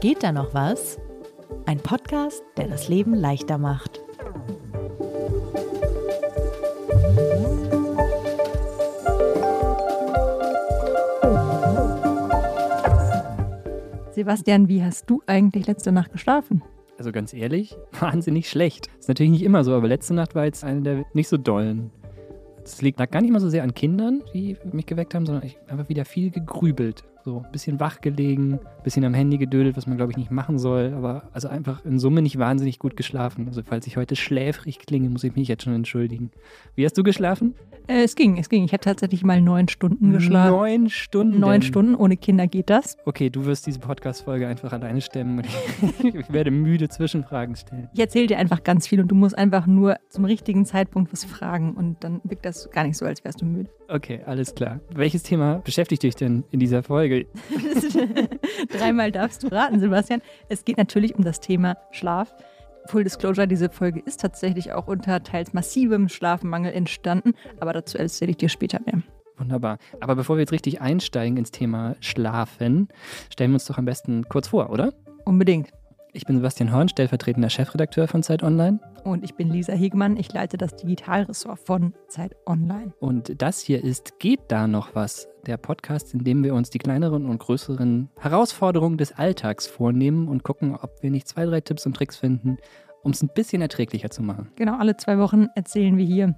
Geht da noch was? Ein Podcast, der das Leben leichter macht. Sebastian, wie hast du eigentlich letzte Nacht geschlafen? Also ganz ehrlich, wahnsinnig schlecht. Ist natürlich nicht immer so, aber letzte Nacht war jetzt eine der nicht so dollen. Es liegt gar nicht mal so sehr an Kindern, die mich geweckt haben, sondern ich habe wieder viel gegrübelt. So ein bisschen wach gelegen, ein bisschen am Handy gedödelt, was man glaube ich nicht machen soll, aber also einfach in Summe nicht wahnsinnig gut geschlafen. Also falls ich heute schläfrig klinge, muss ich mich jetzt schon entschuldigen. Wie hast du geschlafen? Äh, es ging, es ging. Ich habe tatsächlich mal neun Stunden geschlafen. Neun Stunden? Neun Stunden, ohne Kinder geht das. Okay, du wirst diese Podcast-Folge einfach alleine stemmen ich werde müde Zwischenfragen stellen. Ich erzähle dir einfach ganz viel und du musst einfach nur zum richtigen Zeitpunkt was fragen und dann wirkt das gar nicht so, als wärst du müde. Okay, alles klar. Welches Thema beschäftigt dich denn in dieser Folge? Dreimal darfst du raten, Sebastian. Es geht natürlich um das Thema Schlaf. Full Disclosure, diese Folge ist tatsächlich auch unter teils massivem Schlafmangel entstanden, aber dazu erzähle ich dir später mehr. Wunderbar. Aber bevor wir jetzt richtig einsteigen ins Thema Schlafen, stellen wir uns doch am besten kurz vor, oder? Unbedingt. Ich bin Sebastian Horn, stellvertretender Chefredakteur von Zeit Online. Und ich bin Lisa Hegmann, ich leite das Digitalressort von Zeit Online. Und das hier ist Geht da noch was? Der Podcast, in dem wir uns die kleineren und größeren Herausforderungen des Alltags vornehmen und gucken, ob wir nicht zwei, drei Tipps und Tricks finden, um es ein bisschen erträglicher zu machen. Genau, alle zwei Wochen erzählen wir hier,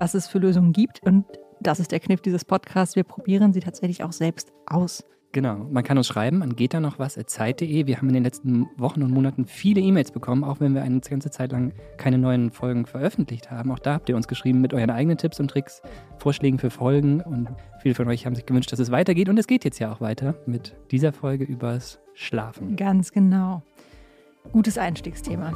was es für Lösungen gibt. Und das ist der Kniff dieses Podcasts. Wir probieren sie tatsächlich auch selbst aus. Genau, man kann uns schreiben an geht da noch was zeit.de. Wir haben in den letzten Wochen und Monaten viele E-Mails bekommen, auch wenn wir eine ganze Zeit lang keine neuen Folgen veröffentlicht haben. Auch da habt ihr uns geschrieben mit euren eigenen Tipps und Tricks, Vorschlägen für Folgen und viele von euch haben sich gewünscht, dass es weitergeht und es geht jetzt ja auch weiter mit dieser Folge übers Schlafen. Ganz genau. Gutes Einstiegsthema.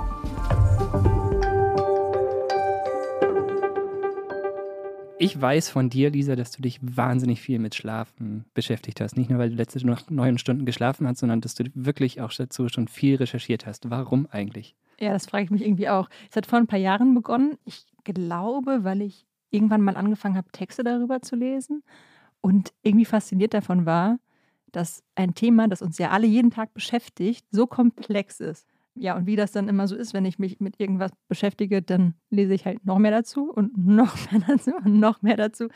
Ich weiß von dir, Lisa, dass du dich wahnsinnig viel mit Schlafen beschäftigt hast. Nicht nur, weil du letzte Nacht neun Stunden geschlafen hast, sondern dass du wirklich auch dazu schon viel recherchiert hast. Warum eigentlich? Ja, das frage ich mich irgendwie auch. Es hat vor ein paar Jahren begonnen. Ich glaube, weil ich irgendwann mal angefangen habe, Texte darüber zu lesen und irgendwie fasziniert davon war, dass ein Thema, das uns ja alle jeden Tag beschäftigt, so komplex ist. Ja, und wie das dann immer so ist, wenn ich mich mit irgendwas beschäftige, dann lese ich halt noch mehr dazu und noch mehr dazu und noch mehr dazu.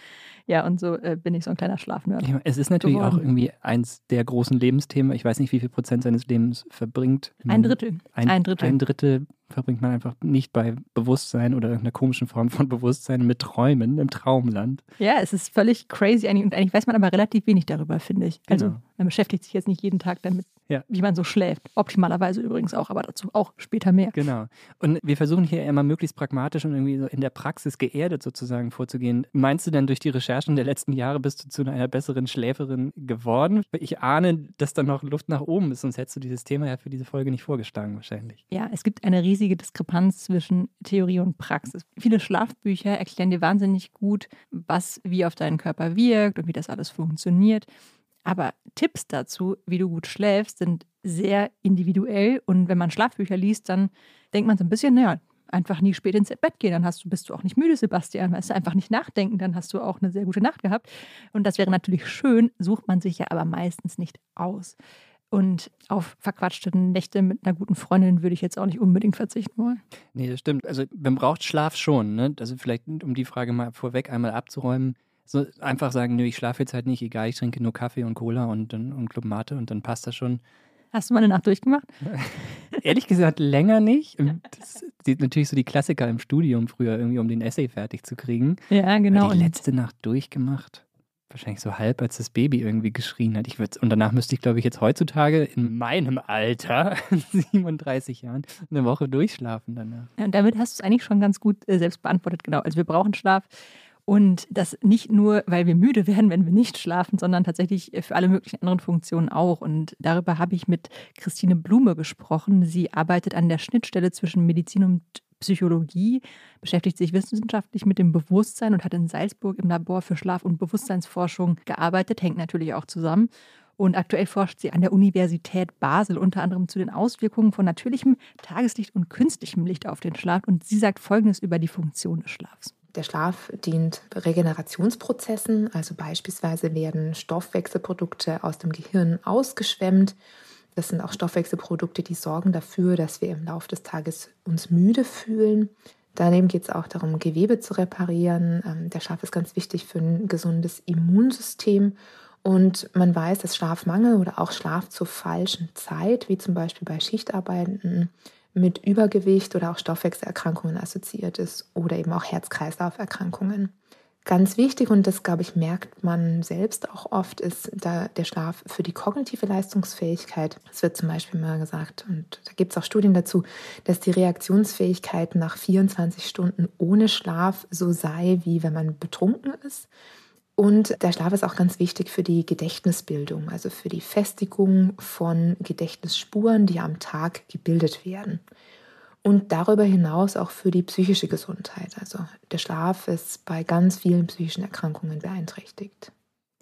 Ja, und so äh, bin ich so ein kleiner Schlafnerd. Ja, es ist natürlich geworden. auch irgendwie eins der großen Lebensthemen. Ich weiß nicht, wie viel Prozent seines Lebens verbringt. Ein Drittel. Ein, Ein Drittel. Ein Drittel verbringt man einfach nicht bei Bewusstsein oder irgendeiner komischen Form von Bewusstsein mit Träumen im Traumland. Ja, es ist völlig crazy eigentlich. Und eigentlich weiß man aber relativ wenig darüber, finde ich. Also Genau. man beschäftigt sich jetzt nicht jeden Tag damit, Ja. wie man so schläft. Optimalerweise übrigens auch, aber dazu auch später mehr. Genau. Und wir versuchen hier immer möglichst pragmatisch und irgendwie so in der Praxis geerdet sozusagen vorzugehen. Meinst du denn, durch die Recherchen der letzten Jahre bist du zu einer besseren Schläferin geworden? Ich ahne, dass da noch Luft nach oben ist, sonst hättest du dieses Thema ja für diese Folge nicht vorgeschlagen wahrscheinlich. Ja, es gibt eine riesige Diskrepanz zwischen Theorie und Praxis. Viele Schlafbücher erklären dir wahnsinnig gut, was wie auf deinen Körper wirkt und wie das alles funktioniert. Aber Tipps dazu, wie du gut schläfst, sind sehr individuell. Und wenn man Schlafbücher liest, dann denkt man so ein bisschen, naja, einfach nie spät ins Bett gehen, dann hast du, bist du auch nicht müde, Sebastian. Weißt du, einfach nicht nachdenken, dann hast du auch eine sehr gute Nacht gehabt. Und das wäre natürlich schön, sucht man sich ja aber meistens nicht aus. Und auf verquatschte Nächte mit einer guten Freundin würde ich jetzt auch nicht unbedingt verzichten wollen. Nee, das stimmt. Also man braucht Schlaf schon. Ne? Also vielleicht, um die Frage mal vorweg einmal abzuräumen, so einfach sagen, nö, ich schlafe jetzt halt nicht, egal, ich trinke nur Kaffee und Cola und, und Club Mate und dann passt das schon. Hast du mal eine Nacht durchgemacht? Ehrlich gesagt, länger nicht. Und Das sind natürlich so die Klassiker im Studium früher, irgendwie um den Essay fertig zu kriegen. Ja, genau. Aber die letzte Nacht durchgemacht. Wahrscheinlich so halb, als das Baby irgendwie geschrien hat. Ich würd's, und danach müsste ich, glaube ich, jetzt heutzutage in meinem Alter, 37 Jahren, eine Woche durchschlafen danach. Ja, und damit hast du es eigentlich schon ganz gut äh, selbst beantwortet. Genau. Also wir brauchen Schlaf. Und das nicht nur, weil wir müde werden, wenn wir nicht schlafen, sondern tatsächlich äh, für alle möglichen anderen Funktionen auch. Und darüber habe ich mit Christine Blume gesprochen. Sie arbeitet an der Schnittstelle zwischen Medizin und Psychologie, beschäftigt sich wissenschaftlich mit dem Bewusstsein und hat in Salzburg im Labor für Schlaf- und Bewusstseinsforschung gearbeitet, hängt natürlich auch zusammen. Und aktuell forscht sie an der Universität Basel unter anderem zu den Auswirkungen von natürlichem Tageslicht und künstlichem Licht auf den Schlaf. Und sie sagt Folgendes über die Funktion des Schlafs. Der Schlaf dient Regenerationsprozessen, also beispielsweise werden Stoffwechselprodukte aus dem Gehirn ausgeschwemmt. Das sind auch Stoffwechselprodukte, die sorgen dafür, dass wir im Laufe des Tages uns müde fühlen. Daneben geht es auch darum, Gewebe zu reparieren. Ähm, der Schlaf ist ganz wichtig für ein gesundes Immunsystem. Und man weiß, dass Schlafmangel oder auch Schlaf zur falschen Zeit, wie zum Beispiel bei Schichtarbeitenden, mit Übergewicht oder auch Stoffwechselerkrankungen assoziiert ist oder eben auch Herz-Kreislauf-Erkrankungen. Ganz wichtig, und das, glaube ich, merkt man selbst auch oft, ist da der Schlaf für die kognitive Leistungsfähigkeit. Es wird zum Beispiel mal gesagt, und da gibt es auch Studien dazu, dass die Reaktionsfähigkeit nach 24 Stunden ohne Schlaf so sei, wie wenn man betrunken ist. Und der Schlaf ist auch ganz wichtig für die Gedächtnisbildung, also für die Festigung von Gedächtnisspuren, die am Tag gebildet werden und darüber hinaus auch für die psychische Gesundheit. Also der Schlaf ist bei ganz vielen psychischen Erkrankungen beeinträchtigt.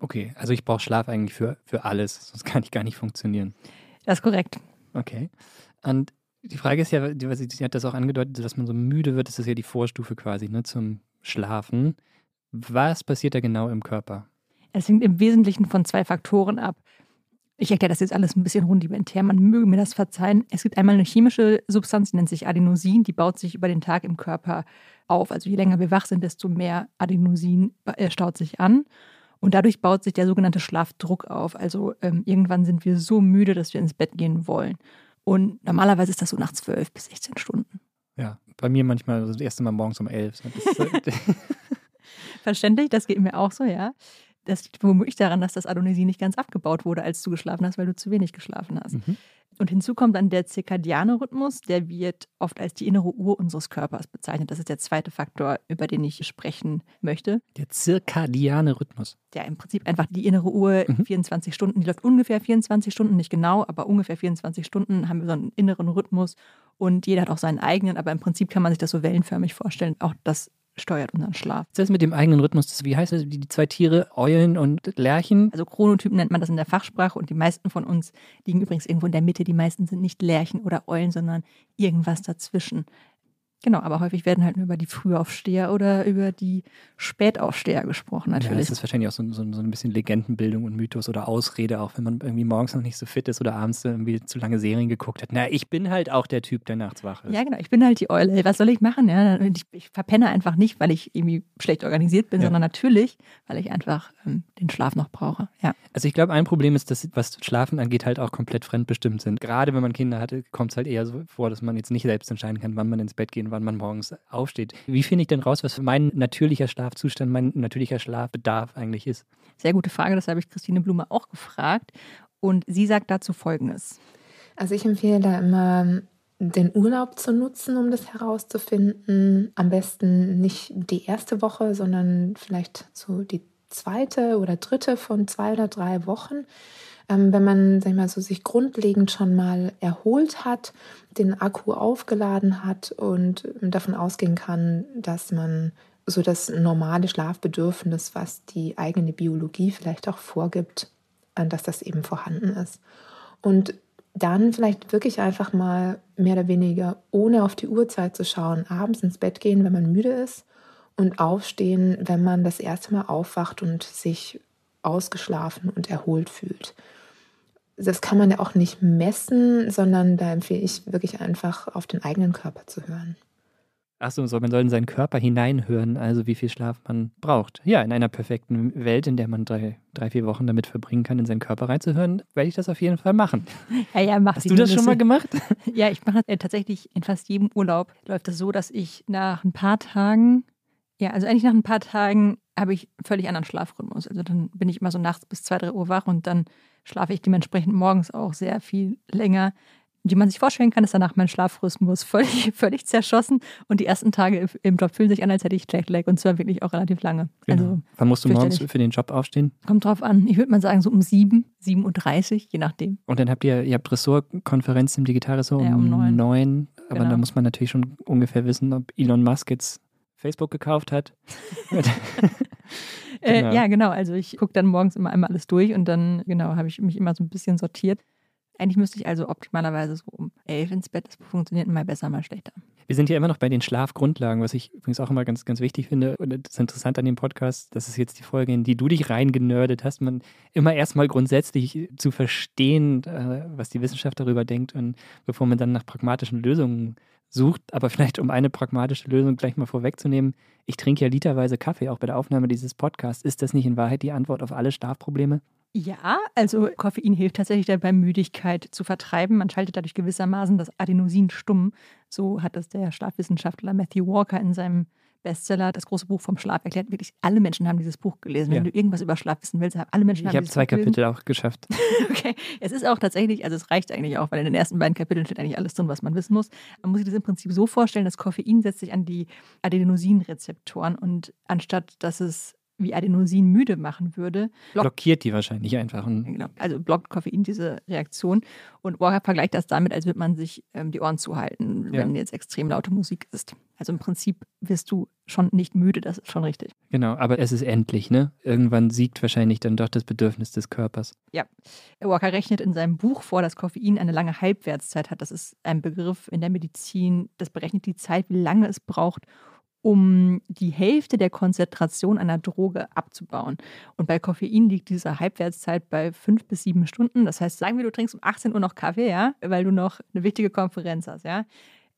Okay, also ich brauche Schlaf eigentlich für, für alles, sonst kann ich gar nicht funktionieren. Das ist korrekt. Okay. Und die Frage ist ja, sie hat das auch angedeutet, dass man so müde wird, das ist ja die Vorstufe quasi ne, zum Schlafen. Was passiert da genau im Körper? Es hängt im Wesentlichen von zwei Faktoren ab. Ich erkläre das jetzt alles ein bisschen rudimentär, man möge mir das verzeihen. Es gibt einmal eine chemische Substanz, die nennt sich Adenosin, die baut sich über den Tag im Körper auf. Also je länger wir wach sind, desto mehr Adenosin äh, staut sich an. Und dadurch baut sich der sogenannte Schlafdruck auf. Also ähm, irgendwann sind wir so müde, dass wir ins Bett gehen wollen. Und normalerweise ist das so nach 12 bis 16 Stunden. Ja, bei mir manchmal das erste Mal morgens um 11. Verständlich, das geht mir auch so, ja das liegt womöglich daran, dass das Adonisin nicht ganz abgebaut wurde, als du geschlafen hast, weil du zu wenig geschlafen hast. Mhm. Und hinzu kommt dann der zirkadiane Rhythmus, der wird oft als die innere Uhr unseres Körpers bezeichnet. Das ist der zweite Faktor, über den ich sprechen möchte. Der zirkadiane Rhythmus. Der im Prinzip einfach die innere Uhr mhm. 24 Stunden, die läuft ungefähr 24 Stunden, nicht genau, aber ungefähr 24 Stunden haben wir so einen inneren Rhythmus und jeder hat auch seinen eigenen, aber im Prinzip kann man sich das so wellenförmig vorstellen. Auch das steuert unseren Schlaf. Das mit dem eigenen Rhythmus. Wie heißt das? Die zwei Tiere, Eulen und Lerchen? Also Chronotypen nennt man das in der Fachsprache und die meisten von uns liegen übrigens irgendwo in der Mitte. Die meisten sind nicht Lerchen oder Eulen, sondern irgendwas dazwischen. Genau, aber häufig werden halt nur über die Frühaufsteher oder über die Spätaufsteher gesprochen, natürlich. Ja, das ist wahrscheinlich auch so, so, so, ein bisschen Legendenbildung und Mythos oder Ausrede, auch wenn man irgendwie morgens noch nicht so fit ist oder abends irgendwie zu lange Serien geguckt hat. Na, ich bin halt auch der Typ, der nachts wach ist. Ja, genau, ich bin halt die Eule. Was soll ich machen? Ja, ich, ich verpenne einfach nicht, weil ich irgendwie schlecht organisiert bin, ja. sondern natürlich, weil ich einfach ähm, den Schlaf noch brauche. Ja. Also ich glaube, ein Problem ist, dass was Schlafen angeht, halt auch komplett fremdbestimmt sind. Gerade wenn man Kinder hatte, kommt es halt eher so vor, dass man jetzt nicht selbst entscheiden kann, wann man ins Bett gehen, wann man morgens aufsteht. Wie finde ich denn raus, was mein natürlicher Schlafzustand, mein natürlicher Schlafbedarf eigentlich ist? Sehr gute Frage, das habe ich Christine Blume auch gefragt. Und sie sagt dazu Folgendes. Also ich empfehle da immer den Urlaub zu nutzen, um das herauszufinden. Am besten nicht die erste Woche, sondern vielleicht so die zweite oder dritte von zwei oder drei Wochen. Ähm, wenn man sag ich mal, so sich grundlegend schon mal erholt hat, den Akku aufgeladen hat und davon ausgehen kann, dass man so das normale Schlafbedürfnis, was die eigene Biologie vielleicht auch vorgibt, dass das eben vorhanden ist. Und dann vielleicht wirklich einfach mal mehr oder weniger ohne auf die Uhrzeit zu schauen, abends ins Bett gehen, wenn man müde ist und aufstehen, wenn man das erste Mal aufwacht und sich ausgeschlafen und erholt fühlt das kann man ja auch nicht messen, sondern da empfehle ich wirklich einfach auf den eigenen Körper zu hören. Achso, so, man soll in seinen Körper hineinhören, also wie viel Schlaf man braucht. Ja, in einer perfekten Welt, in der man drei, drei vier Wochen damit verbringen kann, in seinen Körper reinzuhören, werde ich das auf jeden Fall machen. Ja, ja, mach Hast du das schon mal gemacht? Ja, ich mache das äh, tatsächlich in fast jedem Urlaub. Läuft das so, dass ich nach ein paar Tagen, ja, also eigentlich nach ein paar Tagen habe ich völlig anderen Schlafrhythmus. Also dann bin ich immer so nachts bis zwei, drei Uhr wach und dann schlafe ich dementsprechend morgens auch sehr viel länger. Wie man sich vorstellen kann, ist danach mein Schlafrhythmus völlig, völlig zerschossen und die ersten Tage im Job fühlen sich an, als hätte ich Jetlag und zwar wirklich auch relativ lange. Genau. Also, Wann musst du morgens für den Job aufstehen? Kommt drauf an. Ich würde mal sagen so um sieben, 7.30 Uhr, je nachdem. Und dann habt ihr, ihr habt Ressortkonferenz im Digitalressort um, ja, um neun. neun. Aber genau. da muss man natürlich schon ungefähr wissen, ob Elon Musk jetzt Facebook gekauft hat. Äh, genau. Äh, ja, genau. Also ich gucke dann morgens immer einmal alles durch und dann, genau, habe ich mich immer so ein bisschen sortiert. Eigentlich müsste ich also optimalerweise so um elf ins Bett. Das funktioniert mal besser, mal schlechter. Wir sind ja immer noch bei den Schlafgrundlagen, was ich übrigens auch immer ganz, ganz wichtig finde. Und das ist interessant an dem Podcast, das ist jetzt die Folge, in die du dich reingenördet hast, man immer erstmal grundsätzlich zu verstehen, äh, was die Wissenschaft darüber denkt und bevor man dann nach pragmatischen Lösungen sucht. Aber vielleicht, um eine pragmatische Lösung gleich mal vorwegzunehmen, ich trinke ja literweise Kaffee, auch bei der Aufnahme dieses Podcasts. Ist das nicht in Wahrheit die Antwort auf alle Schlafprobleme? Ja, also Koffein hilft tatsächlich dabei, Müdigkeit zu vertreiben. Man schaltet dadurch gewissermaßen das Adenosin stumm. So hat das der Schlafwissenschaftler Matthew Walker in seinem Bestseller, das große Buch vom Schlaf erklärt. Wirklich alle Menschen haben dieses Buch gelesen. Wenn Ja. du irgendwas über Schlaf wissen willst, haben alle Menschen Ich haben habe dieses zwei Buch gelesen. Kapitel auch geschafft. Okay, es ist auch tatsächlich, also es reicht eigentlich auch, weil in den ersten beiden Kapiteln steht eigentlich alles drin, was man wissen muss. Man muss sich das im Prinzip so vorstellen, dass Koffein setzt sich an die Adenosinrezeptoren und anstatt dass es wie Adenosin müde machen würde, blockt Blockiert die wahrscheinlich einfach. Genau. Also blockt Koffein diese Reaktion. Und Walker vergleicht das damit, als würde man sich ähm, die Ohren zuhalten, Ja. wenn jetzt extrem laute Musik ist. Also im Prinzip wirst du schon nicht müde, das ist schon richtig. Genau, aber es ist endlich, ne? Irgendwann siegt wahrscheinlich dann doch das Bedürfnis des Körpers. Walker rechnet in seinem Buch vor, dass Koffein eine lange Halbwertszeit hat. Das ist ein Begriff in der Medizin. Das berechnet die Zeit, wie lange es braucht, um die Hälfte der Konzentration einer Droge abzubauen. Und bei Koffein liegt diese Halbwertszeit bei fünf bis sieben Stunden. Das heißt, sagen wir, du trinkst um 18 Uhr noch Kaffee, ja, weil du noch eine wichtige Konferenz hast, ja,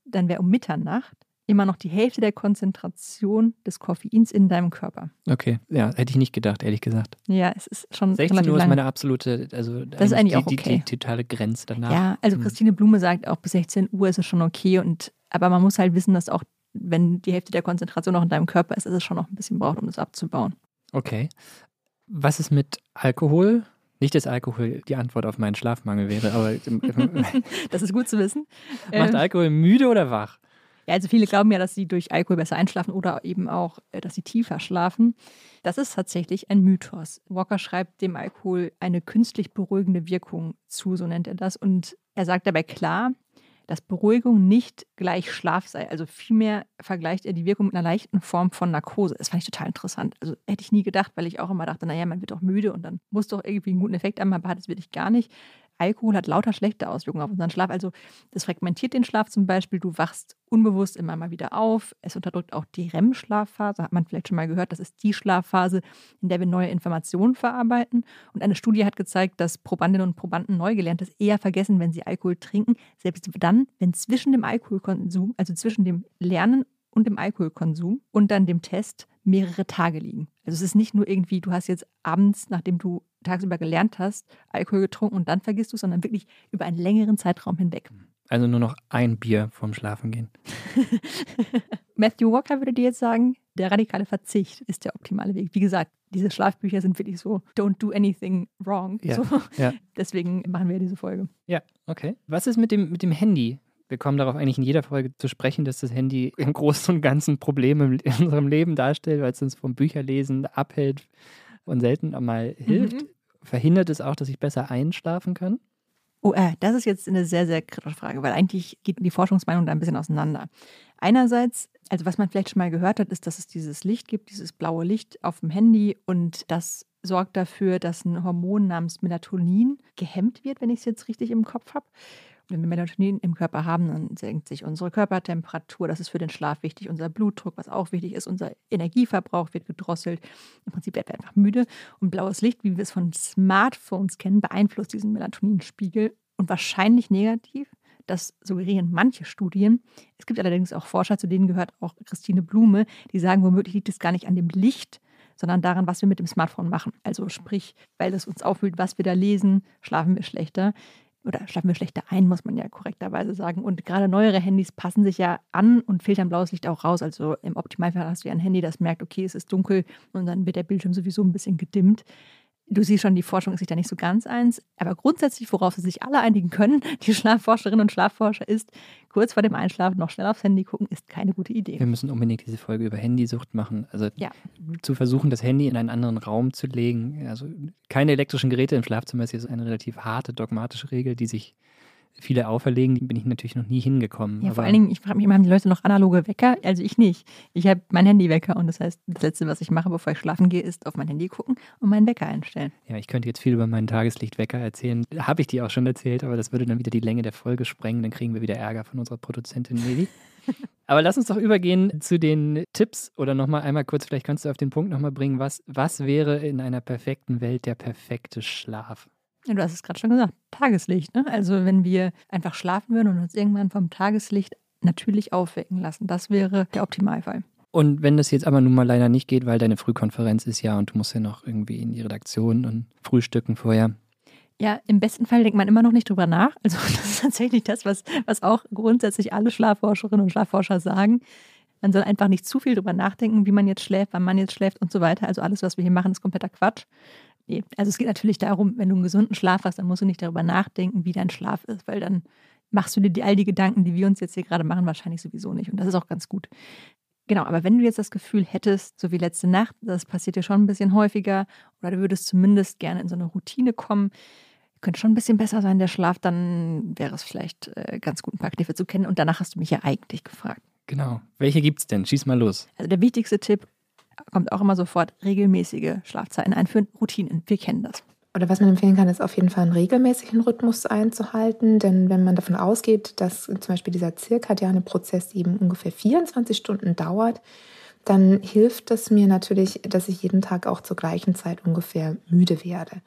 dann wäre um Mitternacht immer noch die Hälfte der Konzentration des Koffeins in deinem Körper. Okay, ja, hätte ich nicht gedacht, ehrlich gesagt. Ja, es ist schon 16 relativ Uhr ist meine absolute, also Das ist eigentlich auch die, okay. die, die totale Grenze danach. Ja, also Hm. Christine Blume sagt auch bis 16 Uhr ist es schon okay und aber man muss halt wissen, dass auch wenn die Hälfte der Konzentration noch in deinem Körper ist, dass es schon noch ein bisschen braucht, um das abzubauen. Okay. Was ist mit Alkohol? Nicht, dass Alkohol die Antwort auf meinen Schlafmangel wäre, aber Das ist gut zu wissen. macht Ähm, Alkohol müde oder wach? Ja, also viele glauben ja, dass sie durch Alkohol besser einschlafen oder eben auch, äh, dass sie tiefer schlafen. Das ist tatsächlich ein Mythos. Walker schreibt dem Alkohol eine künstlich beruhigende Wirkung zu, so nennt er das. Und er sagt dabei klar, dass Beruhigung nicht gleich Schlaf sei. Also vielmehr vergleicht er die Wirkung mit einer leichten Form von Narkose. Das fand ich total interessant. Also hätte ich nie gedacht, weil ich auch immer dachte, naja, man wird doch müde und dann muss doch irgendwie einen guten Effekt haben, aber hat es wirklich gar nicht. Alkohol hat lauter schlechte Auswirkungen auf unseren Schlaf. Also das fragmentiert den Schlaf zum Beispiel. Du wachst unbewusst immer mal wieder auf. Es unterdrückt auch die REM-Schlafphase, hat man vielleicht schon mal gehört. Das ist die Schlafphase, in der wir neue Informationen verarbeiten. Und eine Studie hat gezeigt, dass Probandinnen und Probanden Neugelerntes eher vergessen, wenn sie Alkohol trinken, selbst dann, wenn zwischen dem Alkoholkonsum, also zwischen dem Lernen und dem Alkoholkonsum und dann dem Test mehrere Tage liegen. Also es ist nicht nur irgendwie, du hast jetzt abends, nachdem du tagsüber gelernt hast, Alkohol getrunken und dann vergisst du, es, sondern wirklich über einen längeren Zeitraum hinweg. Also nur noch ein Bier vorm Schlafengehen. Matthew Walker würde dir jetzt sagen, der radikale Verzicht ist der optimale Weg. Wie gesagt, diese Schlafbücher sind wirklich so, don't do anything wrong. Ja, So. ja. Deswegen machen wir diese Folge. Ja, okay. Was ist mit dem, mit dem Handy? Wir kommen darauf eigentlich in jeder Folge zu sprechen, dass das Handy im Großen und Ganzen Probleme in unserem Leben darstellt, weil es uns vom Bücherlesen abhält und selten einmal hilft. Verhindert es auch, dass ich besser einschlafen kann? Oh, äh, das ist jetzt eine sehr, sehr kritische Frage, weil eigentlich geht die Forschungsmeinung da ein bisschen auseinander. Einerseits, also was man vielleicht schon mal gehört hat, ist, dass es dieses Licht gibt, dieses blaue Licht auf dem Handy und das sorgt dafür, dass ein Hormon namens Melatonin gehemmt wird, wenn ich es jetzt richtig im Kopf habe. Wenn wir Melatonin im Körper haben, dann senkt sich unsere Körpertemperatur. Das ist für den Schlaf wichtig. Unser Blutdruck, was auch wichtig ist, unser Energieverbrauch wird gedrosselt. Im Prinzip werden wir einfach müde. Und blaues Licht, wie wir es von Smartphones kennen, beeinflusst diesen Melatoninspiegel und wahrscheinlich negativ. Das suggerieren manche Studien. Es gibt allerdings auch Forscher, zu denen gehört auch Christine Blume, die sagen, womöglich liegt es gar nicht an dem Licht, sondern daran, was wir mit dem Smartphone machen. Also sprich, weil es uns auffühlt, was wir da lesen, schlafen wir schlechter oder schlafen wir schlechter ein, muss man ja korrekterweise sagen. Und gerade neuere Handys passen sich ja an und filtern blaues Licht auch raus. Also im Optimalfall hast du ja ein Handy, das merkt, okay, es ist dunkel und dann wird der Bildschirm sowieso ein bisschen gedimmt. Du siehst schon, die Forschung ist sich da nicht so ganz eins. Aber grundsätzlich, worauf sie sich alle einigen können, die Schlafforscherinnen und Schlafforscher, ist, kurz vor dem Einschlafen noch schnell aufs Handy gucken, ist keine gute Idee. Wir müssen unbedingt diese Folge über Handysucht machen. Also Ja. zu versuchen, das Handy in einen anderen Raum zu legen. Also keine elektrischen Geräte im Schlafzimmer ist jetzt eine relativ harte, dogmatische Regel, die sich viele auferlegen. Die bin ich natürlich noch nie hingekommen. Ja, vor allen Dingen, ich frage mich immer, haben die Leute noch analoge Wecker? Also ich nicht. Ich habe mein Handywecker und das heißt, das Letzte, was ich mache, bevor ich schlafen gehe, ist auf mein Handy gucken und meinen Wecker einstellen. Ja, ich könnte jetzt viel über meinen Tageslichtwecker erzählen. Habe ich dir auch schon erzählt, aber das würde dann wieder die Länge der Folge sprengen. Dann kriegen wir wieder Ärger von unserer Produzentin Meli. Aber lass uns doch übergehen zu den Tipps oder nochmal einmal kurz, vielleicht kannst du auf den Punkt nochmal bringen, was, was wäre in einer perfekten Welt der perfekte Schlaf? Ja, du hast es gerade schon gesagt, Tageslicht. Ne? Also wenn wir einfach schlafen würden und uns irgendwann vom Tageslicht natürlich aufwecken lassen, das wäre der Optimalfall. Und wenn das jetzt aber nun mal leider nicht geht, weil deine Frühkonferenz ist ja und du musst ja noch irgendwie in die Redaktion und frühstücken vorher. Ja, im besten Fall denkt man immer noch nicht drüber nach. Also das ist tatsächlich das, was, was auch grundsätzlich alle Schlafforscherinnen und Schlafforscher sagen. Man soll einfach nicht zu viel drüber nachdenken, wie man jetzt schläft, wann man jetzt schläft und so weiter. Also alles, was wir hier machen, ist kompletter Quatsch. Nee. Also es geht natürlich darum, wenn du einen gesunden Schlaf hast, dann musst du nicht darüber nachdenken, wie dein Schlaf ist, weil dann machst du dir die, all die Gedanken, die wir uns jetzt hier gerade machen, wahrscheinlich sowieso nicht. Und das ist auch ganz gut. Genau, aber wenn du jetzt das Gefühl hättest, so wie letzte Nacht, das passiert dir schon ein bisschen häufiger, oder du würdest zumindest gerne in so eine Routine kommen, könnte schon ein bisschen besser sein, der Schlaf, dann wäre es vielleicht äh, ganz gut, ein paar Kniffe zu kennen. Und danach hast du mich ja eigentlich gefragt. Genau. Welche gibt es denn? Schieß mal los. Also der wichtigste Tipp kommt auch immer sofort, regelmäßige Schlafzeiten einführen, Routinen. Wir kennen das. Oder was man empfehlen kann, ist auf jeden Fall einen regelmäßigen Rhythmus einzuhalten. Denn wenn man davon ausgeht, dass zum Beispiel dieser zirkadiane Prozess eben ungefähr 24 Stunden dauert, dann hilft es mir natürlich, dass ich jeden Tag auch zur gleichen Zeit ungefähr müde werde.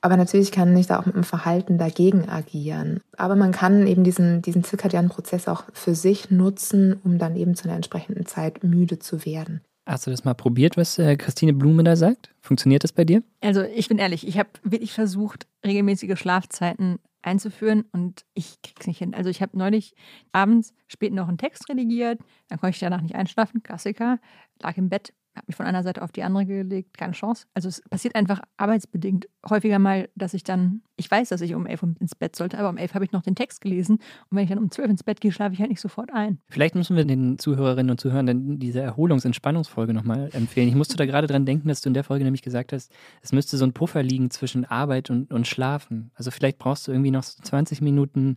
Aber natürlich kann ich da auch mit dem Verhalten dagegen agieren. Aber man kann eben diesen, diesen zirkadianen Prozess auch für sich nutzen, um dann eben zu einer entsprechenden Zeit müde zu werden. Hast du das mal probiert, was äh, Christine Blume da sagt? Funktioniert das bei dir? Also ich bin ehrlich, ich habe wirklich versucht, regelmäßige Schlafzeiten einzuführen und ich krieg's nicht hin. Also ich habe neulich abends spät noch einen Text redigiert, dann konnte ich danach nicht einschlafen, Klassiker, lag im Bett, habe mich von einer Seite auf die andere gelegt, keine Chance. Also es passiert einfach arbeitsbedingt häufiger mal, dass ich dann, ich weiß, dass ich um elf ins Bett sollte, aber um elf habe ich noch den Text gelesen und wenn ich dann um zwölf ins Bett gehe, schlafe ich halt nicht sofort ein. Vielleicht müssen wir den Zuhörerinnen und Zuhörern dann diese Erholungs-Entspannungsfolge nochmal empfehlen. Ich musste da gerade dran denken, dass du in der Folge nämlich gesagt hast, es müsste so ein Puffer liegen zwischen Arbeit und, und Schlafen. Also vielleicht brauchst du irgendwie noch so 20 Minuten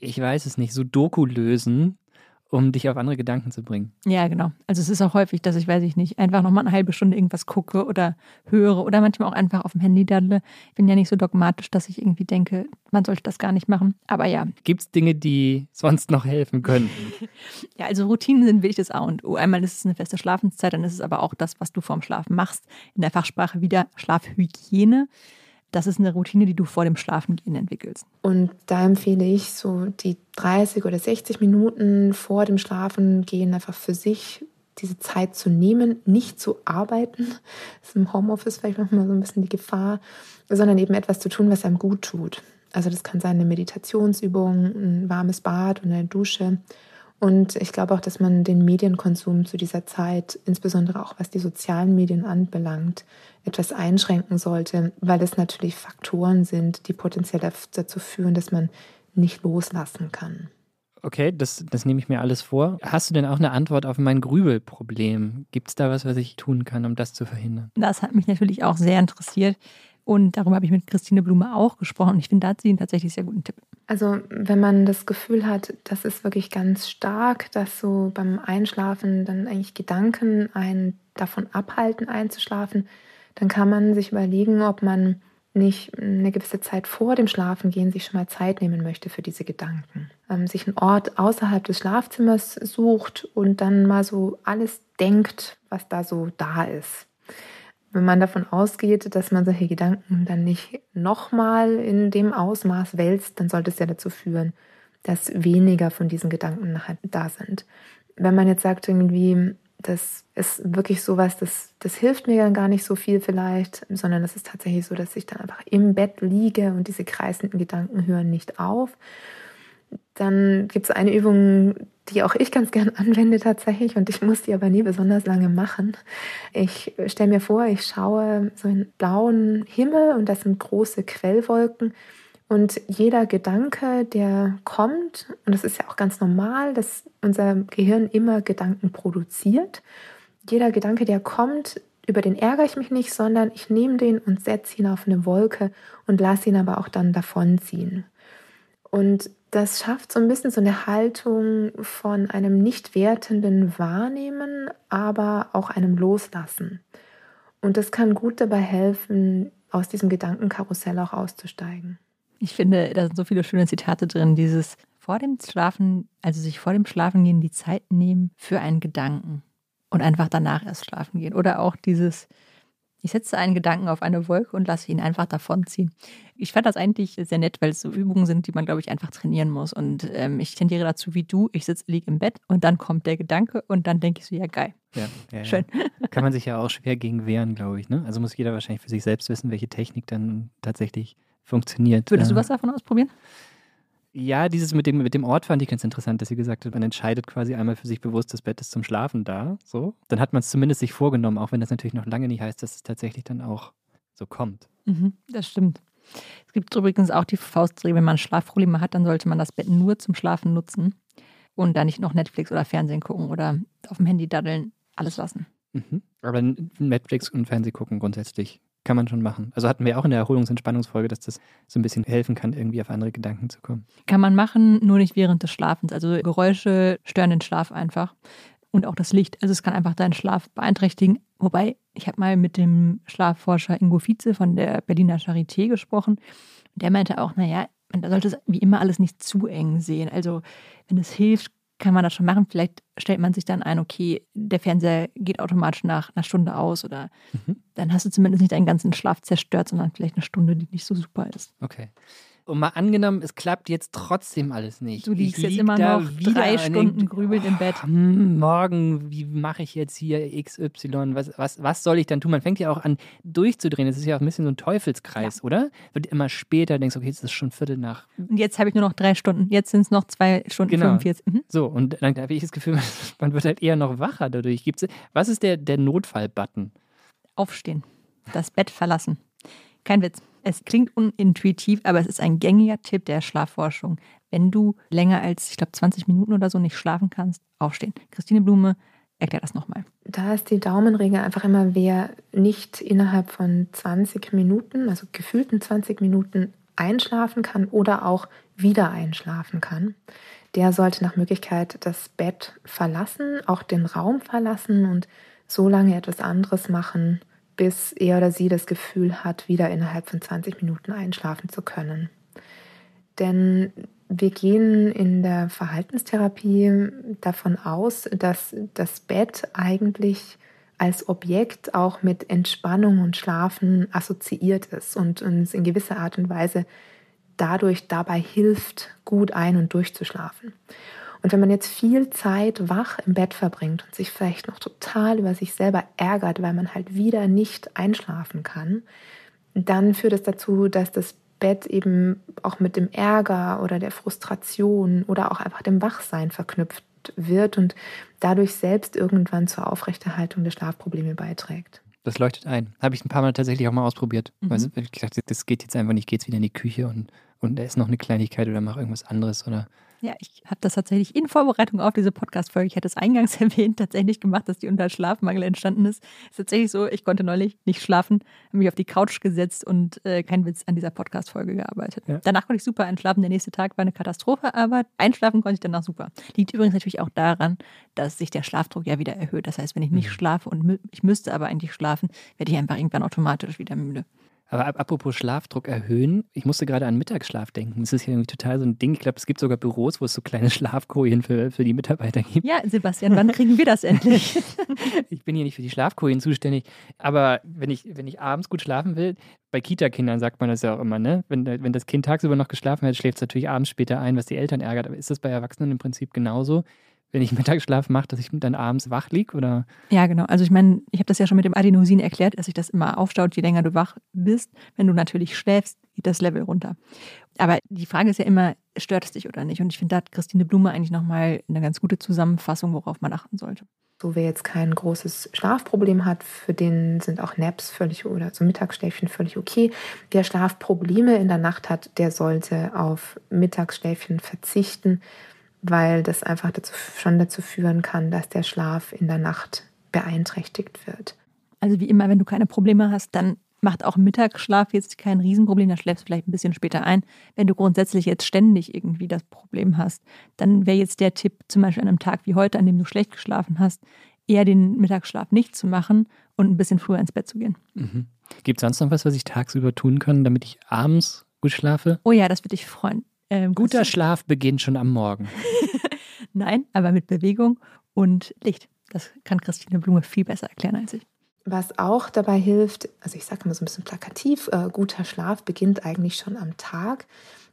ich weiß es nicht, so Doku lösen, um dich auf andere Gedanken zu bringen. Ja, genau. Also es ist auch häufig, dass ich, weiß ich nicht, einfach nochmal eine halbe Stunde irgendwas gucke oder höre oder manchmal auch einfach auf dem Handy daddle. Ich bin ja nicht so dogmatisch, dass ich irgendwie denke, man sollte das gar nicht machen. Aber ja. Gibt es Dinge, die sonst noch helfen können? ja, also Routinen sind wirklich das A und O. Einmal ist es eine feste Schlafenszeit, dann ist es aber auch das, was du vorm Schlafen machst. In der Fachsprache wieder Schlafhygiene das ist eine Routine, die du vor dem Schlafengehen entwickelst. Und da empfehle ich so die 30 oder 60 Minuten vor dem Schlafengehen einfach für sich diese Zeit zu nehmen, nicht zu arbeiten. Das ist im Homeoffice vielleicht manchmal so ein bisschen die Gefahr, sondern eben etwas zu tun, was einem gut tut. Also das kann sein eine Meditationsübung, ein warmes Bad oder eine Dusche und ich glaube auch, dass man den Medienkonsum zu dieser Zeit, insbesondere auch was die sozialen Medien anbelangt, etwas einschränken sollte, weil es natürlich Faktoren sind, die potenziell dazu führen, dass man nicht loslassen kann. Okay, das, das nehme ich mir alles vor. Hast du denn auch eine Antwort auf mein Grübelproblem? Gibt es da was, was ich tun kann, um das zu verhindern? Das hat mich natürlich auch sehr interessiert. Und darüber habe ich mit Christine Blume auch gesprochen. Ich finde, da hat sie einen tatsächlich sehr guten Tipp. Also, wenn man das Gefühl hat, das ist wirklich ganz stark, dass so beim Einschlafen dann eigentlich Gedanken einen davon abhalten, einzuschlafen, dann kann man sich überlegen, ob man nicht eine gewisse Zeit vor dem Schlafengehen sich schon mal Zeit nehmen möchte für diese Gedanken. Ähm, sich einen Ort außerhalb des Schlafzimmers sucht und dann mal so alles denkt, was da so da ist wenn man davon ausgeht, dass man solche Gedanken dann nicht nochmal in dem Ausmaß wälzt, dann sollte es ja dazu führen, dass weniger von diesen Gedanken da sind. Wenn man jetzt sagt, irgendwie, das ist wirklich sowas, das, das hilft mir dann gar nicht so viel vielleicht, sondern es ist tatsächlich so, dass ich dann einfach im Bett liege und diese kreisenden Gedanken hören nicht auf. Dann gibt es eine Übung, die auch ich ganz gern anwende tatsächlich und ich muss die aber nie besonders lange machen. Ich stelle mir vor, ich schaue so einen blauen Himmel und das sind große Quellwolken und jeder Gedanke, der kommt, und das ist ja auch ganz normal, dass unser Gehirn immer Gedanken produziert, jeder Gedanke, der kommt, über den ärgere ich mich nicht, sondern ich nehme den und setze ihn auf eine Wolke und lasse ihn aber auch dann davonziehen. Und das schafft so ein bisschen so eine Haltung von einem nicht wertenden Wahrnehmen, aber auch einem Loslassen. Und das kann gut dabei helfen, aus diesem Gedankenkarussell auch auszusteigen. Ich finde, da sind so viele schöne Zitate drin. Dieses vor dem Schlafen, also sich vor dem Schlafengehen die Zeit nehmen für einen Gedanken und einfach danach erst schlafen gehen. Oder auch dieses, ich setze einen Gedanken auf eine Wolke und lasse ihn einfach davonziehen. Ich fand das eigentlich sehr nett, weil es so Übungen sind, die man, glaube ich, einfach trainieren muss. Und ähm, ich tendiere dazu wie du, ich sitze, liege im Bett und dann kommt der Gedanke und dann denke ich so, ja geil. Ja, ja, Schön. Ja. Kann man sich ja auch schwer gegen wehren, glaube ich. Ne? Also muss jeder wahrscheinlich für sich selbst wissen, welche Technik dann tatsächlich funktioniert. Würdest du Äh, was davon ausprobieren? Ja, dieses mit dem, mit dem Ort fand ich ganz interessant, dass sie gesagt hat, man entscheidet quasi einmal für sich bewusst, das Bett ist zum Schlafen da. So. Dann hat man es zumindest sich vorgenommen, auch wenn das natürlich noch lange nicht heißt, dass es tatsächlich dann auch so kommt. Mhm, das stimmt. Es gibt übrigens auch die Faustregel, wenn man Schlafprobleme hat, dann sollte man das Bett nur zum Schlafen nutzen und da nicht noch Netflix oder Fernsehen gucken oder auf dem Handy daddeln, alles lassen. Mhm. Aber Netflix und Fernseh gucken grundsätzlich kann man schon machen. Also hatten wir auch in der Erholungsentspannungsfolge, dass das so ein bisschen helfen kann, irgendwie auf andere Gedanken zu kommen. Kann man machen, nur nicht während des Schlafens. Also Geräusche stören den Schlaf einfach. Und auch das Licht. Also es kann einfach deinen Schlaf beeinträchtigen. Wobei, ich habe mal mit dem Schlafforscher Ingo Vize von der Berliner Charité gesprochen. Und der meinte auch, naja, man sollte es wie immer alles nicht zu eng sehen. Also wenn es hilft, kann man das schon machen. Vielleicht stellt man sich dann ein, okay, der Fernseher geht automatisch nach einer Stunde aus oder Mhm. dann hast du zumindest nicht deinen ganzen Schlaf zerstört, sondern vielleicht eine Stunde, die nicht so super ist. Okay. Und mal angenommen, es klappt jetzt trotzdem alles nicht. Du liegst Ich jetzt lieg immer noch drei und Stunden grübelnd im Bett. oh, hm, morgen, wie mache ich jetzt hier XY? Was, was, was soll ich dann tun? Man fängt ja auch an durchzudrehen. Das ist ja auch ein bisschen so ein Teufelskreis, oder? Wird immer später, denkst okay, jetzt ist schon Viertel nach. Und jetzt habe ich nur noch drei Stunden. Jetzt sind es noch zwei Stunden Genau. 45. Mhm. So, und dann habe ich das Gefühl, man wird halt eher noch wacher dadurch. Gibt's, was ist der, der Notfall-Button? Aufstehen. Das Bett verlassen. Kein Witz. Es klingt unintuitiv, aber es ist ein gängiger Tipp der Schlafforschung. Wenn du länger als, ich glaube, 20 Minuten oder so nicht schlafen kannst, aufstehen. Christine Blume, erklär das nochmal. Da ist die Daumenregel einfach immer, wer nicht innerhalb von 20 Minuten, also gefühlten 20 Minuten einschlafen kann oder auch wieder einschlafen kann, der sollte nach Möglichkeit das Bett verlassen, auch den Raum verlassen und so lange etwas anderes machen, bis er oder sie das Gefühl hat, wieder innerhalb von 20 Minuten einschlafen zu können. Denn wir gehen in der Verhaltenstherapie davon aus, dass das Bett eigentlich als Objekt auch mit Entspannung und Schlafen assoziiert ist und uns in gewisser Art und Weise dadurch dabei hilft, gut ein- und durchzuschlafen. Und wenn man jetzt viel Zeit wach im Bett verbringt und sich vielleicht noch total über sich selber ärgert, weil man halt wieder nicht einschlafen kann, dann führt es dazu, dass das Bett eben auch mit dem Ärger oder der Frustration oder auch einfach dem Wachsein verknüpft wird und dadurch selbst irgendwann zur Aufrechterhaltung der Schlafprobleme beiträgt. Das leuchtet ein. Habe ich ein paar Mal tatsächlich auch mal ausprobiert. Mhm. Weil ich dachte, das geht jetzt einfach nicht. Ich gehe jetzt wieder in die Küche und, und esse noch eine Kleinigkeit oder mache irgendwas anderes. Oder Ja, ich habe das tatsächlich in Vorbereitung auf diese Podcast-Folge, ich hatte es eingangs erwähnt, tatsächlich gemacht, dass die unter Schlafmangel entstanden ist. Ist tatsächlich so, ich konnte neulich nicht schlafen, habe mich auf die Couch gesetzt und äh, kein Witz an dieser Podcast-Folge gearbeitet. Ja. Danach konnte ich super einschlafen, der nächste Tag war eine Katastrophe, aber einschlafen konnte ich danach super. Liegt übrigens natürlich auch daran, dass sich der Schlafdruck ja wieder erhöht. Das heißt, wenn ich nicht Mhm. schlafe und ich müsste aber eigentlich schlafen, werde ich einfach irgendwann automatisch wieder müde. Aber ap- apropos Schlafdruck erhöhen, ich musste gerade an Mittagsschlaf denken. Das ist ja irgendwie total so ein Ding. Ich glaube, es gibt sogar Büros, wo es so kleine Schlafkojen für, für die Mitarbeiter gibt. Ja, Sebastian, wann kriegen wir das endlich? Ich bin hier nicht für die Schlafkojen zuständig, aber wenn ich, wenn ich abends gut schlafen will, bei Kita-Kindern sagt man das ja auch immer, ne? Wenn, wenn das Kind tagsüber noch geschlafen hat, schläft es natürlich abends später ein, was die Eltern ärgert. Aber ist das bei Erwachsenen im Prinzip genauso? Wenn ich Mittagsschlaf mache, dass ich dann abends wach lieg? Oder? Ja, genau. Also ich meine, ich habe das ja schon mit dem Adenosin erklärt, dass sich das immer aufstaut, je länger du wach bist. Wenn du natürlich schläfst, geht das Level runter. Aber die Frage ist ja immer, stört es dich oder nicht? Und ich finde, da hat Christine Blume eigentlich nochmal eine ganz gute Zusammenfassung, worauf man achten sollte. So wer jetzt kein großes Schlafproblem hat, für den sind auch Naps völlig oder so Mittagsschläfchen völlig okay. Wer Schlafprobleme in der Nacht hat, der sollte auf Mittagsschläfchen verzichten, weil das einfach dazu, schon dazu führen kann, dass der Schlaf in der Nacht beeinträchtigt wird. Also wie immer, wenn du keine Probleme hast, dann macht auch Mittagsschlaf jetzt kein Riesenproblem, dann schläfst du vielleicht ein bisschen später ein. Wenn du grundsätzlich jetzt ständig irgendwie das Problem hast, dann wäre jetzt der Tipp, zum Beispiel an einem Tag wie heute, an dem du schlecht geschlafen hast, eher den Mittagsschlaf nicht zu machen und ein bisschen früher ins Bett zu gehen. Mhm. Gibt es sonst noch was, was ich tagsüber tun kann, damit ich abends gut schlafe? Oh ja, das würde dich freuen. Ähm, Guter Schlaf beginnt schon am Morgen. Nein, aber mit Bewegung und Licht. Das kann Christine Blume viel besser erklären als ich. Was auch dabei hilft, also ich sage mal so ein bisschen plakativ, äh, guter Schlaf beginnt eigentlich schon am Tag,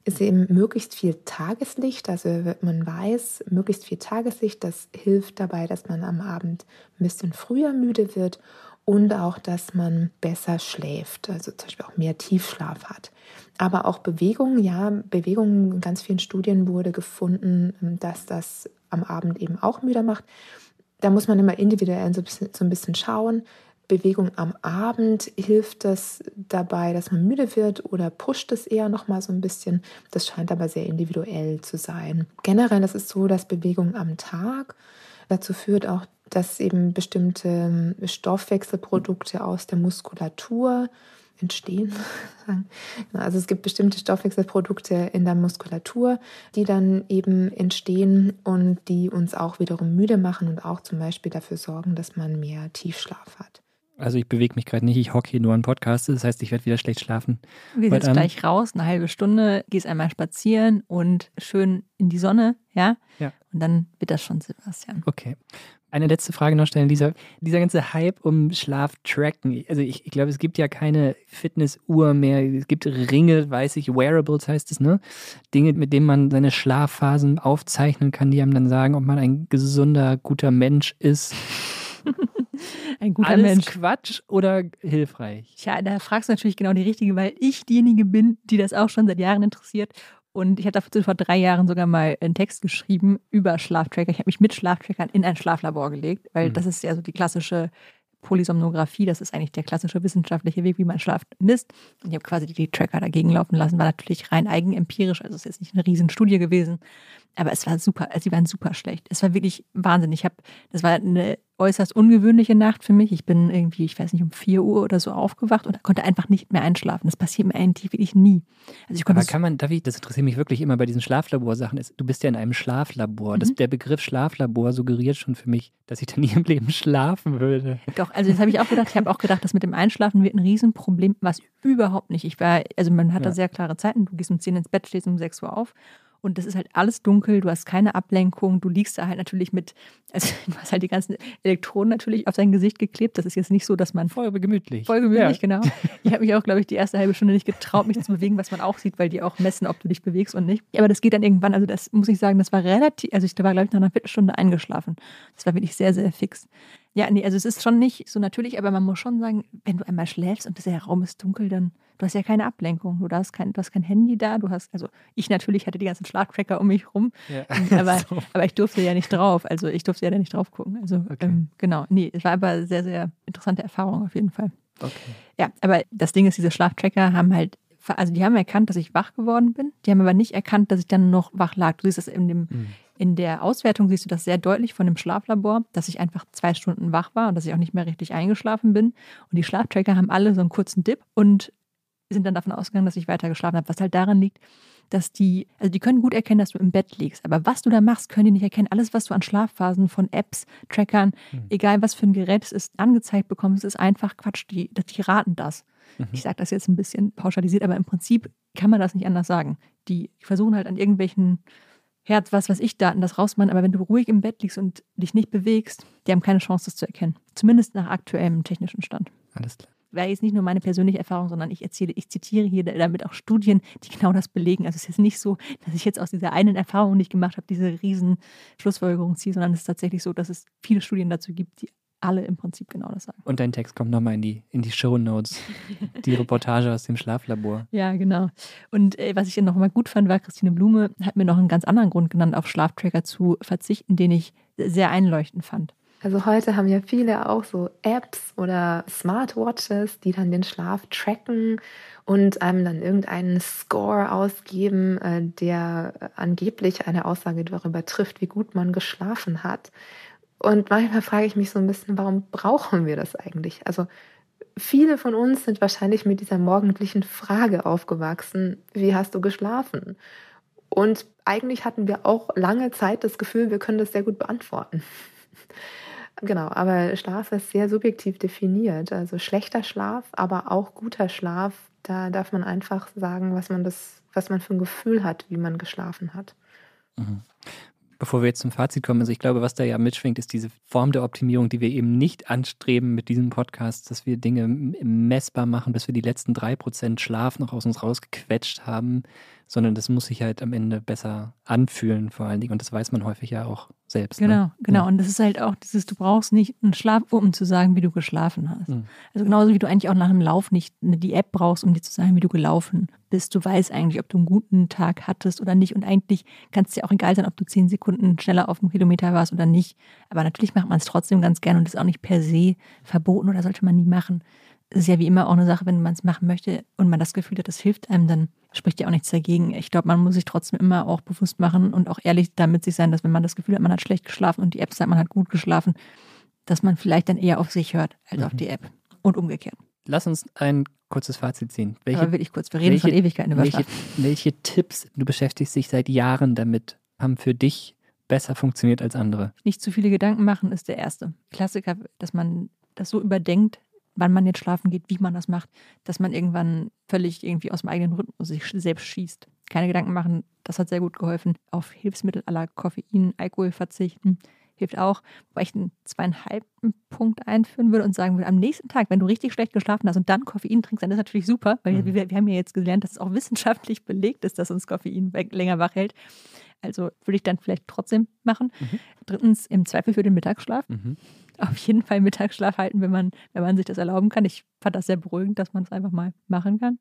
ist eben möglichst viel Tageslicht. Also man weiß, möglichst viel Tageslicht, das hilft dabei, dass man am Abend ein bisschen früher müde wird und auch, dass man besser schläft, also zum Beispiel auch mehr Tiefschlaf hat. Aber auch Bewegung, ja, Bewegung in ganz vielen Studien wurde gefunden, dass das am Abend eben auch müder macht. Da muss man immer individuell so ein bisschen schauen. Bewegung am Abend hilft das dabei, dass man müde wird oder pusht es eher noch mal so ein bisschen. Das scheint aber sehr individuell zu sein. Generell ist es so, dass Bewegung am Tag dazu führt auch, dass eben bestimmte ähm, Stoffwechselprodukte aus der Muskulatur entstehen. Also es gibt bestimmte Stoffwechselprodukte in der Muskulatur, die dann eben entstehen und die uns auch wiederum müde machen und auch zum Beispiel dafür sorgen, dass man mehr Tiefschlaf hat. Also ich bewege mich gerade nicht, ich hocke hier nur an Podcast, das heißt, ich werde wieder schlecht schlafen. Du gehst jetzt gleich raus, eine halbe Stunde, gehst einmal spazieren und schön in die Sonne, ja? Ja. Und dann wird das schon, Sebastian. Okay. Eine letzte Frage noch stellen, Lisa. Dieser ganze Hype um Schlaftracken. Also ich, ich glaube, es gibt ja keine Fitnessuhr mehr. Es gibt Ringe, weiß ich, Wearables heißt es, ne? Dinge, mit denen man seine Schlafphasen aufzeichnen kann, die einem dann sagen, ob man ein gesunder, guter Mensch ist. Ein guter Alles Mensch. Quatsch oder hilfreich? Tja, da fragst du natürlich genau die Richtige, weil ich diejenige bin, die das auch schon seit Jahren interessiert. Und ich hatte dazu vor drei Jahren sogar mal einen Text geschrieben über Schlaftracker. Ich habe mich mit Schlaftrackern in ein Schlaflabor gelegt, weil mhm. das ist ja so die klassische Polysomnographie, das ist eigentlich der klassische wissenschaftliche Weg, wie man Schlaf misst. Und ich habe quasi die Tracker dagegen laufen lassen, war natürlich rein eigenempirisch, also es ist jetzt nicht eine Riesenstudie gewesen, aber es war super, also sie waren super schlecht. Es war wirklich Wahnsinn. Ich habe, das war eine äußerst ungewöhnliche Nacht für mich. Ich bin irgendwie, ich weiß nicht, um 4 Uhr oder so aufgewacht und konnte einfach nicht mehr einschlafen. Das passiert mir eigentlich wirklich nie. Also ich konnte Aber kann man, David, das interessiert mich wirklich immer bei diesen Schlaflaborsachen. Du bist ja in einem Schlaflabor. Mhm. Das, der Begriff Schlaflabor suggeriert schon für mich, dass ich da nie im Leben schlafen würde. Doch, also das habe ich auch gedacht. Ich habe auch gedacht, das mit dem Einschlafen wird ein Riesenproblem, was überhaupt nicht. Ich war, also man hat ja. da sehr klare Zeiten. Du gehst um 10 ins Bett, stehst um 6 Uhr auf und das ist halt alles dunkel, du hast keine Ablenkung, du liegst da halt natürlich mit, also du hast halt die ganzen Elektronen natürlich auf dein Gesicht geklebt. Das ist jetzt nicht so, dass man. Voll gemütlich. Voll gemütlich, ja. genau. Ich habe mich auch, glaube ich, die erste halbe Stunde nicht getraut, mich zu bewegen, was man auch sieht, weil die auch messen, ob du dich bewegst und nicht. Aber das geht dann irgendwann, also das muss ich sagen, das war relativ, also ich war, glaube ich, nach einer Viertelstunde eingeschlafen. Das war wirklich sehr, sehr fix. Ja, nee, also es ist schon nicht so natürlich, aber man muss schon sagen, wenn du einmal schläfst und der Raum ist dunkel, dann du hast ja keine Ablenkung. Du hast kein, du hast kein Handy da, du hast, also ich natürlich hatte die ganzen Schlaftracker um mich rum, ja. aber, so. aber ich durfte ja nicht drauf. Also ich durfte ja da nicht drauf gucken. Also okay. ähm, genau, nee, es war aber sehr, sehr interessante Erfahrung auf jeden Fall. Okay. Ja, aber das Ding ist, diese Schlaftracker haben halt also die haben erkannt, dass ich wach geworden bin. Die haben aber nicht erkannt, dass ich dann noch wach lag. Du siehst das in dem, mhm. In der Auswertung siehst du das sehr deutlich von dem Schlaflabor, dass ich einfach zwei Stunden wach war und dass ich auch nicht mehr richtig eingeschlafen bin. Und die Schlaftracker haben alle so einen kurzen Dip und sind dann davon ausgegangen, dass ich weiter geschlafen habe. Was halt daran liegt, dass die, also die können gut erkennen, dass du im Bett liegst, aber was du da machst, können die nicht erkennen. Alles, was du an Schlafphasen von Apps, Trackern, mhm. egal was für ein Gerät es ist, angezeigt bekommst, ist einfach Quatsch. Die, die raten das. Mhm. Ich sage das jetzt ein bisschen pauschalisiert, aber im Prinzip kann man das nicht anders sagen. Die versuchen halt an irgendwelchen Herz, was weiß ich, Daten das rausmachen, aber wenn du ruhig im Bett liegst und dich nicht bewegst, die haben keine Chance, das zu erkennen. Zumindest nach aktuellem technischen Stand. Alles klar. Wäre jetzt nicht nur meine persönliche Erfahrung, sondern ich erzähle, ich zitiere hier damit auch Studien, die genau das belegen. Also es ist jetzt nicht so, dass ich jetzt aus dieser einen Erfahrung, die ich gemacht habe, diese riesen Schlussfolgerung ziehe, sondern es ist tatsächlich so, dass es viele Studien dazu gibt, die alle im Prinzip genau das sagen. Und dein Text kommt nochmal in die, in die Show Notes. Die Reportage aus dem Schlaflabor. Ja, genau. Und äh, was ich noch mal gut fand, war, Christine Blume hat mir noch einen ganz anderen Grund genannt, auf Schlaftracker zu verzichten, den ich sehr einleuchtend fand. Also heute haben ja viele auch so Apps oder Smartwatches, die dann den Schlaf tracken und einem dann irgendeinen Score ausgeben, äh, der angeblich eine Aussage darüber trifft, wie gut man geschlafen hat. Und manchmal frage ich mich so ein bisschen, warum brauchen wir das eigentlich? Also viele von uns sind wahrscheinlich mit dieser morgendlichen Frage aufgewachsen, wie hast du geschlafen? Und eigentlich hatten wir auch lange Zeit das Gefühl, wir können das sehr gut beantworten. genau, aber Schlaf ist sehr subjektiv definiert. Also schlechter Schlaf, aber auch guter Schlaf Da darf man einfach sagen, was man das, was man für ein Gefühl hat, wie man geschlafen hat. Mhm. Bevor wir jetzt zum Fazit kommen, also ich glaube, was da ja mitschwingt, ist diese Form der Optimierung, die wir eben nicht anstreben mit diesem Podcast, dass wir Dinge messbar machen, bis wir die letzten drei Prozent Schlaf noch aus uns rausgequetscht haben, sondern das muss sich halt am Ende besser anfühlen vor allen Dingen. Und das weiß man häufig ja auch selbst. Genau, ne? genau. Ja. Und das ist halt auch dieses, du brauchst nicht einen Schlafuhr, um zu sagen, wie du geschlafen hast. Mhm. Also genauso wie du eigentlich auch nach einem Lauf nicht die App brauchst, um dir zu sagen, wie du gelaufen bist. Du weißt eigentlich, ob du einen guten Tag hattest oder nicht. Und eigentlich kann es dir auch egal sein, ob du zehn Sekunden schneller auf dem Kilometer warst oder nicht. Aber natürlich macht man es trotzdem ganz gern und ist auch nicht per se verboten oder sollte man nie machen. Ist ja wie immer auch eine Sache, wenn man es machen möchte und man das Gefühl hat, das hilft einem, dann spricht ja auch nichts dagegen. Ich glaube, man muss sich trotzdem immer auch bewusst machen und auch ehrlich damit sich sein, dass wenn man das Gefühl hat, man hat schlecht geschlafen und die App sagt, man hat gut geschlafen, dass man vielleicht dann eher auf sich hört als Mhm. auf die App und umgekehrt. Lass uns ein kurzes Fazit ziehen. Welche, Aber wirklich kurz, wir reden welche- von Ewigkeiten über welche, welche Tipps, du beschäftigst dich seit Jahren damit, haben für dich besser funktioniert als andere? Nicht zu viele Gedanken machen ist der erste. Klassiker, dass man das so überdenkt, wann man jetzt schlafen geht, wie man das macht, dass man irgendwann völlig irgendwie aus dem eigenen Rhythmus sich selbst schießt. Keine Gedanken machen, das hat sehr gut geholfen. Auf Hilfsmittel aller Koffein, Alkohol verzichten hilft auch. Wobei ich einen zweieinhalben Punkt einführen würde und sagen würde, am nächsten Tag, wenn du richtig schlecht geschlafen hast und dann Koffein trinkst, dann ist das natürlich super, weil Mhm. wir, wir haben ja jetzt gelernt, dass es auch wissenschaftlich belegt ist, dass uns Koffein länger wach hält. Also würde ich dann vielleicht trotzdem machen. Mhm. Drittens, im Zweifel für den Mittagsschlaf Mhm. Auf jeden Fall Mittagsschlaf halten, wenn man, wenn man sich das erlauben kann. Ich fand das sehr beruhigend, dass man es einfach mal machen kann.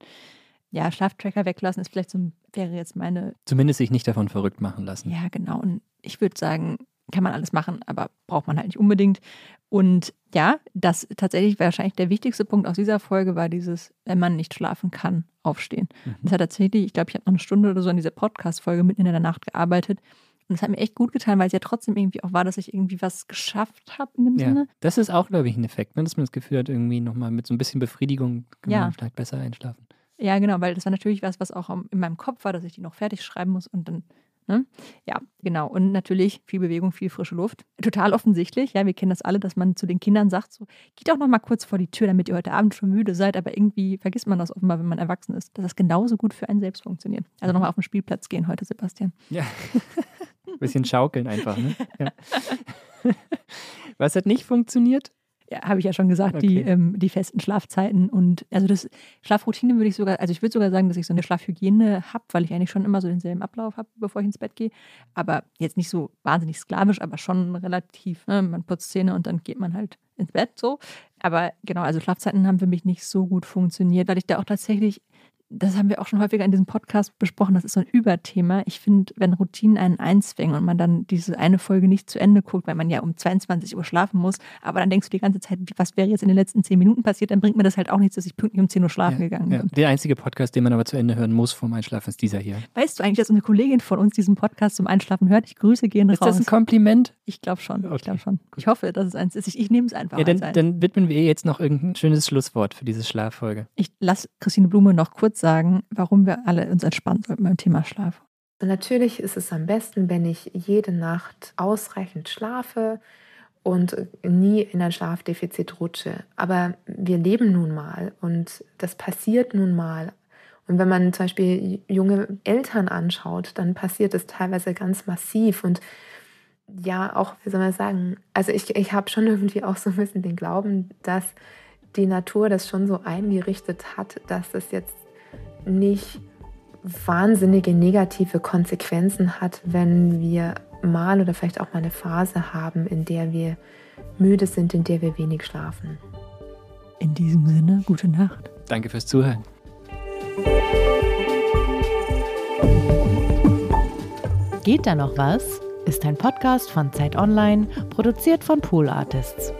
Ja, Schlaftracker weglassen ist vielleicht so, wäre jetzt meine, Zumindest sich nicht davon verrückt machen lassen. ja genau. Und ich würde sagen, kann man alles machen, aber braucht man halt nicht unbedingt. Und ja, das tatsächlich wahrscheinlich der wichtigste Punkt aus dieser Folge war dieses, wenn man nicht schlafen kann, aufstehen. Mhm. Das hat tatsächlich, ich glaube, ich habe noch eine Stunde oder so an dieser Podcast-Folge mitten in der Nacht gearbeitet. Und es hat mir echt gut getan, weil es ja trotzdem irgendwie auch war, dass ich irgendwie was geschafft habe in dem Ja, Sinne. das ist auch, glaube ich, ein Effekt, ne? dass man das Gefühl hat, irgendwie nochmal mit so ein bisschen Befriedigung kann Ja. man vielleicht besser einschlafen. Ja, genau, weil das war natürlich was, was auch in meinem Kopf war, dass ich die noch fertig schreiben muss und dann, ne? Ja, genau. Und natürlich viel Bewegung, viel frische Luft. Total offensichtlich, ja, wir kennen das alle, dass man zu den Kindern sagt, so, geht auch noch mal kurz vor die Tür, damit ihr heute Abend schon müde seid, aber irgendwie vergisst man das offenbar, wenn man erwachsen ist, dass das genauso gut für einen selbst funktioniert. Also nochmal auf den Spielplatz gehen heute, Sebastian. Ja. Ein bisschen schaukeln einfach, ne? Ja. Was hat nicht funktioniert? Ja, habe ich ja schon gesagt, die, Okay. ähm, die festen Schlafzeiten und also das Schlafroutine würde ich sogar, also ich würde sogar sagen, dass ich so eine Schlafhygiene habe, weil ich eigentlich schon immer so denselben Ablauf habe, bevor ich ins Bett gehe. Aber jetzt nicht so wahnsinnig sklavisch, aber schon relativ. Ne? Man putzt Zähne und dann geht man halt ins Bett so. Aber genau, also Schlafzeiten haben für mich nicht so gut funktioniert, weil ich da auch tatsächlich das haben wir auch schon häufiger in diesem Podcast besprochen, das ist so ein Überthema. Ich finde, wenn Routinen einen einzwängen und man dann diese eine Folge nicht zu Ende guckt, weil man ja um 22 Uhr schlafen muss, aber dann denkst du die ganze Zeit, was wäre jetzt in den letzten 10 Minuten passiert, dann bringt mir das halt auch nichts, dass ich pünktlich um 10 Uhr schlafen ja, gegangen ja. bin. Der einzige Podcast, den man aber zu Ende hören muss vorm Einschlafen, ist dieser hier. Weißt du eigentlich, dass eine Kollegin von uns diesen Podcast zum Einschlafen hört? Ich grüße gehen Ist raus. das ein Kompliment? ich glaube schon, Okay, ich glaube schon. Ich hoffe, dass es eins ist. Ich, ich nehme es einfach Ja, dann, dann widmen wir jetzt noch irgendein schönes Schlusswort für diese Schlaffolge. Ich lasse Christine Blume noch kurz sagen, warum wir alle uns entspannen sollten beim Thema Schlaf. Natürlich ist es am besten, wenn ich jede Nacht ausreichend schlafe und nie in ein Schlafdefizit rutsche. Aber wir leben nun mal und das passiert nun mal. Und wenn man zum Beispiel junge Eltern anschaut, dann passiert es teilweise ganz massiv. Und ja, auch, wie soll man sagen, also ich, ich habe schon irgendwie auch so ein bisschen den Glauben, dass die Natur das schon so eingerichtet hat, dass es jetzt nicht wahnsinnige negative Konsequenzen hat, wenn wir mal oder vielleicht auch mal eine Phase haben, in der wir müde sind, in der wir wenig schlafen. In diesem Sinne, gute Nacht. Danke fürs Zuhören. Geht da noch was? Ist ein Podcast von Zeit Online, produziert von Pool Artists.